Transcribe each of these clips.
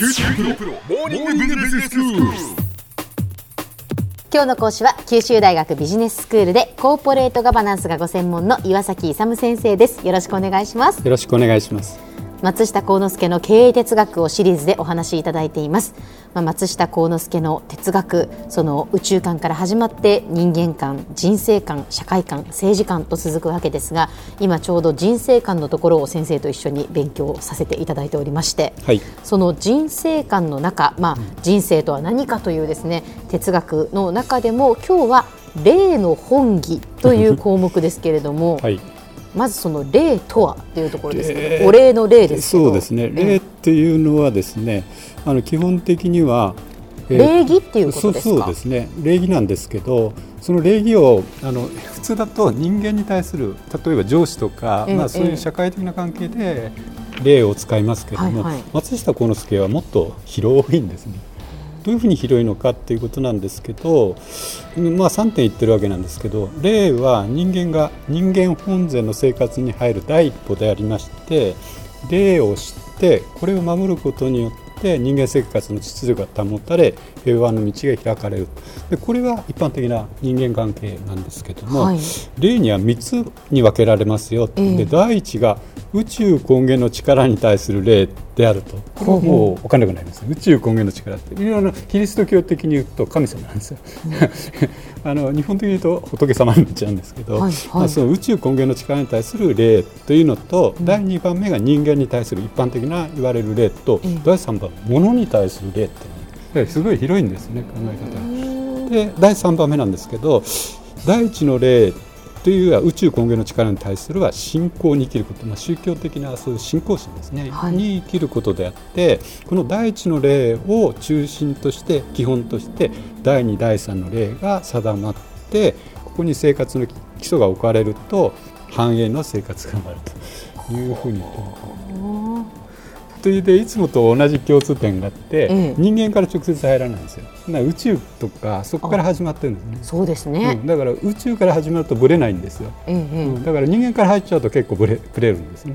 今日の講師は九州大学ビジネススクールでコーポレートガバナンスがご専門の岩崎勇先生です。よろしくお願いします。よろしくお願いします。松下幸之助の経営哲学をシリーズでお話しいただいています、まあ、松下幸之助の哲学その宇宙観から始まって人間観人生観社会観政治観と続くわけですが今ちょうど人生観のところを先生と一緒に勉強させていただいておりまして、はい。その人生観の中、まあ、人生とは何かというですね哲学の中でも今日は霊の本義という 項目ですけれども、はいまずその霊とはというところですね。霊お礼の霊です。そうですね霊っていうのはですねあの基本的には、えー礼儀っていうことですか？そうそうですね礼儀なんですけどその礼儀をあの普通だと人間に対する例えば上司とか、ええまあ、そういう社会的な関係で礼を使いますけれども、はいはい松下幸之助はもっと広いんですね。どういうふうに広いのかっていうことなんですけど、まあ、3点言ってるわけなんですけど霊は人間が人間本然の生活に入る第一歩でありまして霊を知ってこれを守ることによって人間生活の秩序が保たれ平和の道が開かれる。でこれは一般的な人間関係なんですけども、はい。霊には3つに分けられますよ、ええ。で第一が宇宙根源の力に対する霊であると。これはもう分かんなくなります宇宙根源の力って。いろいろなキリスト教的に言うと神様なんですよ、あの日本的に言うと仏様になっちゃうんですけど、はいはい。まあ、その宇宙根源の力に対する霊というのと、第2番目が人間に対する一般的な言われる霊と、ええ第3番物に対する霊ってすごい広いんですね考え方。が。で第3番目なんですけど第一の例というのは宇宙根源の力に対するは信仰に生きること、まあ、宗教的なそういう信仰心ですね、はい。に生きることであってこの第一の例を中心として基本として第二第三の例が定まってここに生活の基礎が置かれると繁栄の生活が生まれるというふうに。それでいつもと同じ共通点があって、ええ。人間から直接入らないんですよ。だから宇宙とかそこから始まってるんですね。そうですね。うん、だから宇宙から始まるとブレないんですよ、うん。だから人間から入っちゃうと結構ブレブレるんですね。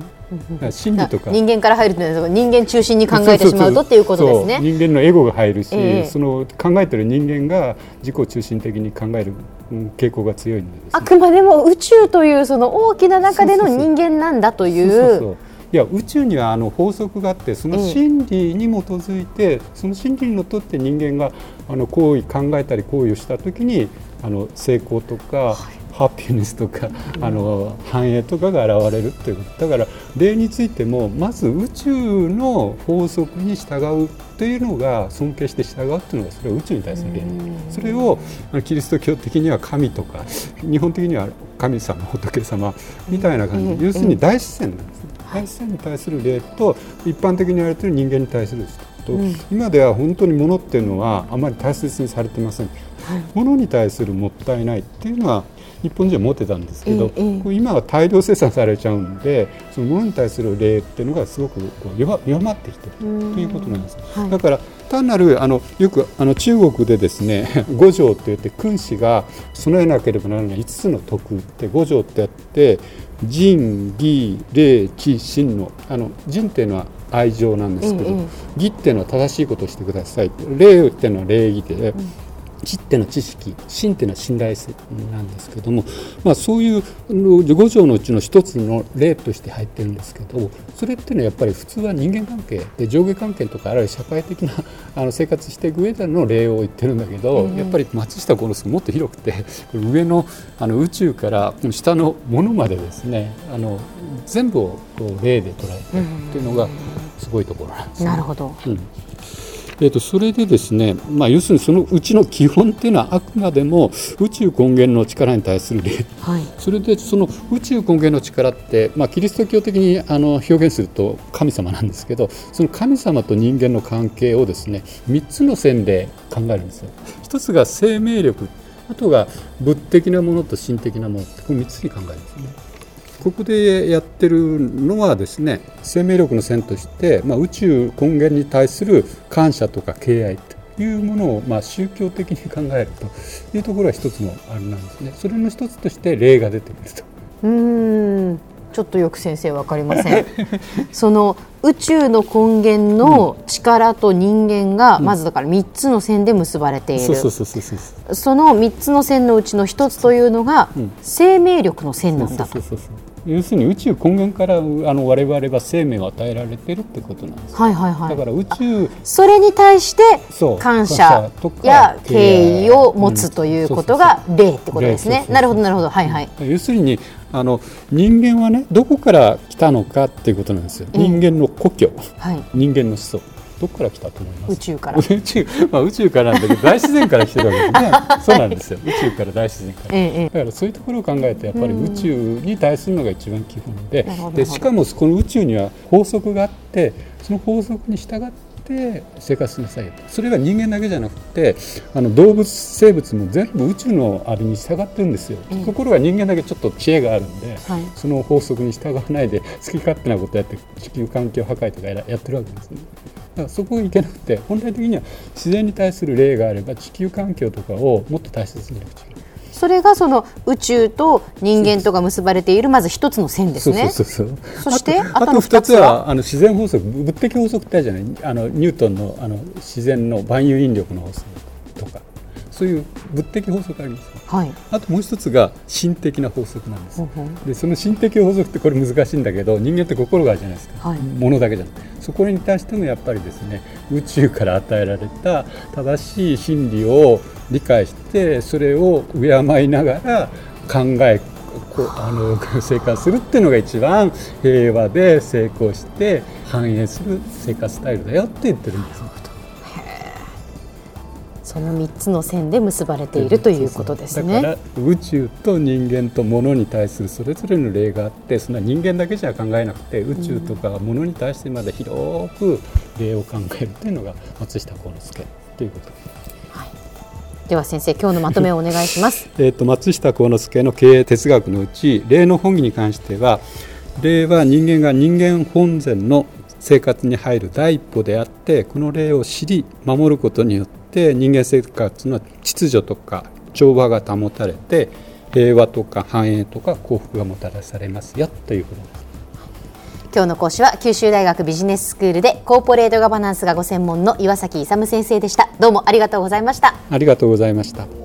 だから心理とか。人間から入るというのは人間中心に考えてしまうとっていうことですそうね。人間のエゴが入るし、ええ。その考えてる人間が自己中心的に考えるうん傾向が強いんでですねあくまでも宇宙というその大きな中でのそうそうそう人間なんだといそうそうう。そういや宇宙にはあの法則があってその真理に基づいて、その真理にのっとって人間があの行為考えたり行為をした時にあの成功とか、ハピネスとか、あの繁栄とかが現れるという。ことだから霊についてもまず宇宙の法則に従うというのが尊敬して従うというのがそれは宇宙に対する霊それをあのキリスト教的には神とか日本的には神様仏様みたいな感じ、うん。要するに大自然なんですね。大自然に対する霊と一般的に言われている人間に対すると、うん。今では本当に物っていうのはあまり大切にされてません、物に対するもったいないっていうのは日本人は持ってたんですけど、ええええ。こう今は大量生産されちゃうんでその物に対する霊っていうのがすごく弱まってきてるということなんです、はい。だから単なるあのよくあの中国でですね 五条って言って君子が備えなければならない5つの徳って五条ってあって仁義礼智信のあの仁っていうのは愛情なんですけど、ええ義っていうのは正しいことをしてください。礼っていうのは礼儀で、知っていうのは知識信っていうのは信頼性なんですけども、まあ、そういう五条のうちの一つの例として入ってるんですけどそれっていうのはやっぱり普通は人間関係で上下関係とかあるいは社会的な あの生活していく上での例を言ってるんだけど、やっぱり松下幸之助もっと広くて上のあの宇宙から下のものまでですねあの全部を例で捉えてるっていうのがすごいところなんですね。なるほど。うんえー、とそれでですね、まあ、要するにそのうちの基本っていうのはあくまでも宇宙根源の力に対する例はい。それでその宇宙根源の力って、まあ、キリスト教的にあの表現すると神様なんですけどその神様と人間の関係をですね3つの線で考えるんですよ。一つが生命力あとが物的なものと心的なものってこの3つに考えるんですね。ここでやってるのはですね生命力の線として、まあ、宇宙根源に対する感謝とか敬愛というものを、まあ、宗教的に考えるというところが一つのあれなんですね。それの一つとして霊が出てくると。うーん。ちょっとよく先生わかりません。その宇宙の根源の力と人間が、まずだから3つの線で結ばれている、その3つの線のうちの1つというのが、生命力の線なんだと。そうそうそうそう要するに宇宙根源からあの我々は生命を与えられているってことなんです、はいはいはい。だから宇宙それに対して感謝や敬意を持うんつということが霊ってことですね。なるほどなるほど。はいはい。要するにあの人間はねどこから来たのかっていうことなんですよ、ええ。人間の故郷。はい。人間の始祖どこから来たと思います？宇宙から。宇宙,、まあ、宇宙からなんだけど大自然から来てるわけですね。そうなんですよ。宇宙から大自然から。ええええ。だからそういうところを考えてやっぱり宇宙に対するのが一番基本ででしかもこの宇宙には法則があってその法則に従って生活しなさいそれが人間だけじゃなくてあの動物生物も全部宇宙のあれに従ってるんですよ、ええ。ところが人間だけちょっと知恵があるんで、はい。その法則に従わないで好き勝手なことやって地球環境破壊とかやってるわけですね。だからそこがいけなくて本来的には自然に対する例があれば地球環境とかをもっと大切にしなくちゃいけない。それがその宇宙と人間とが結ばれているまず一つの線ですね。そうそうそうそう。そしてあとあとあとの2つ二つは？はあの自然法則物的法則ってあるじゃない？あのニュートンのあの自然の万有引力の法則とかそういう物的法則があります。よはい。あともう一つが心的な法則なんです。ほうほう。でその心的法則ってこれ難しいんだけど人間って心があるじゃないですか、はい。ものだけじゃなくて。そこに対してもやっぱりですね宇宙から与えられた正しい真理を理解してそれを敬いながら考えこうあの生活するっていうのが一番平和で成功して繁栄する生活スタイルだよって言ってるんですよ。その3つの線で結ばれているということですね。だから宇宙と人間と物に対するそれぞれの例があってそんな人間だけじゃ考えなくて宇宙とか物に対してまで広く例を考えるというのが松下幸之助ということ。です。では先生今日のまとめをお願いします。えー、と松下幸之助の経営哲学のうち霊の本義に関しては霊は人間が人間本然の生活に入る第一歩であってこの霊を知り守ることによって人間生活の秩序とか調和が保たれて平和とか繁栄とか幸福がもたらされますよということです。今日の講師は九州大学ビジネススクールでコーポレートガバナンスがご専門の岩崎勇先生でしたどうもありがとうございましたありがとうございました。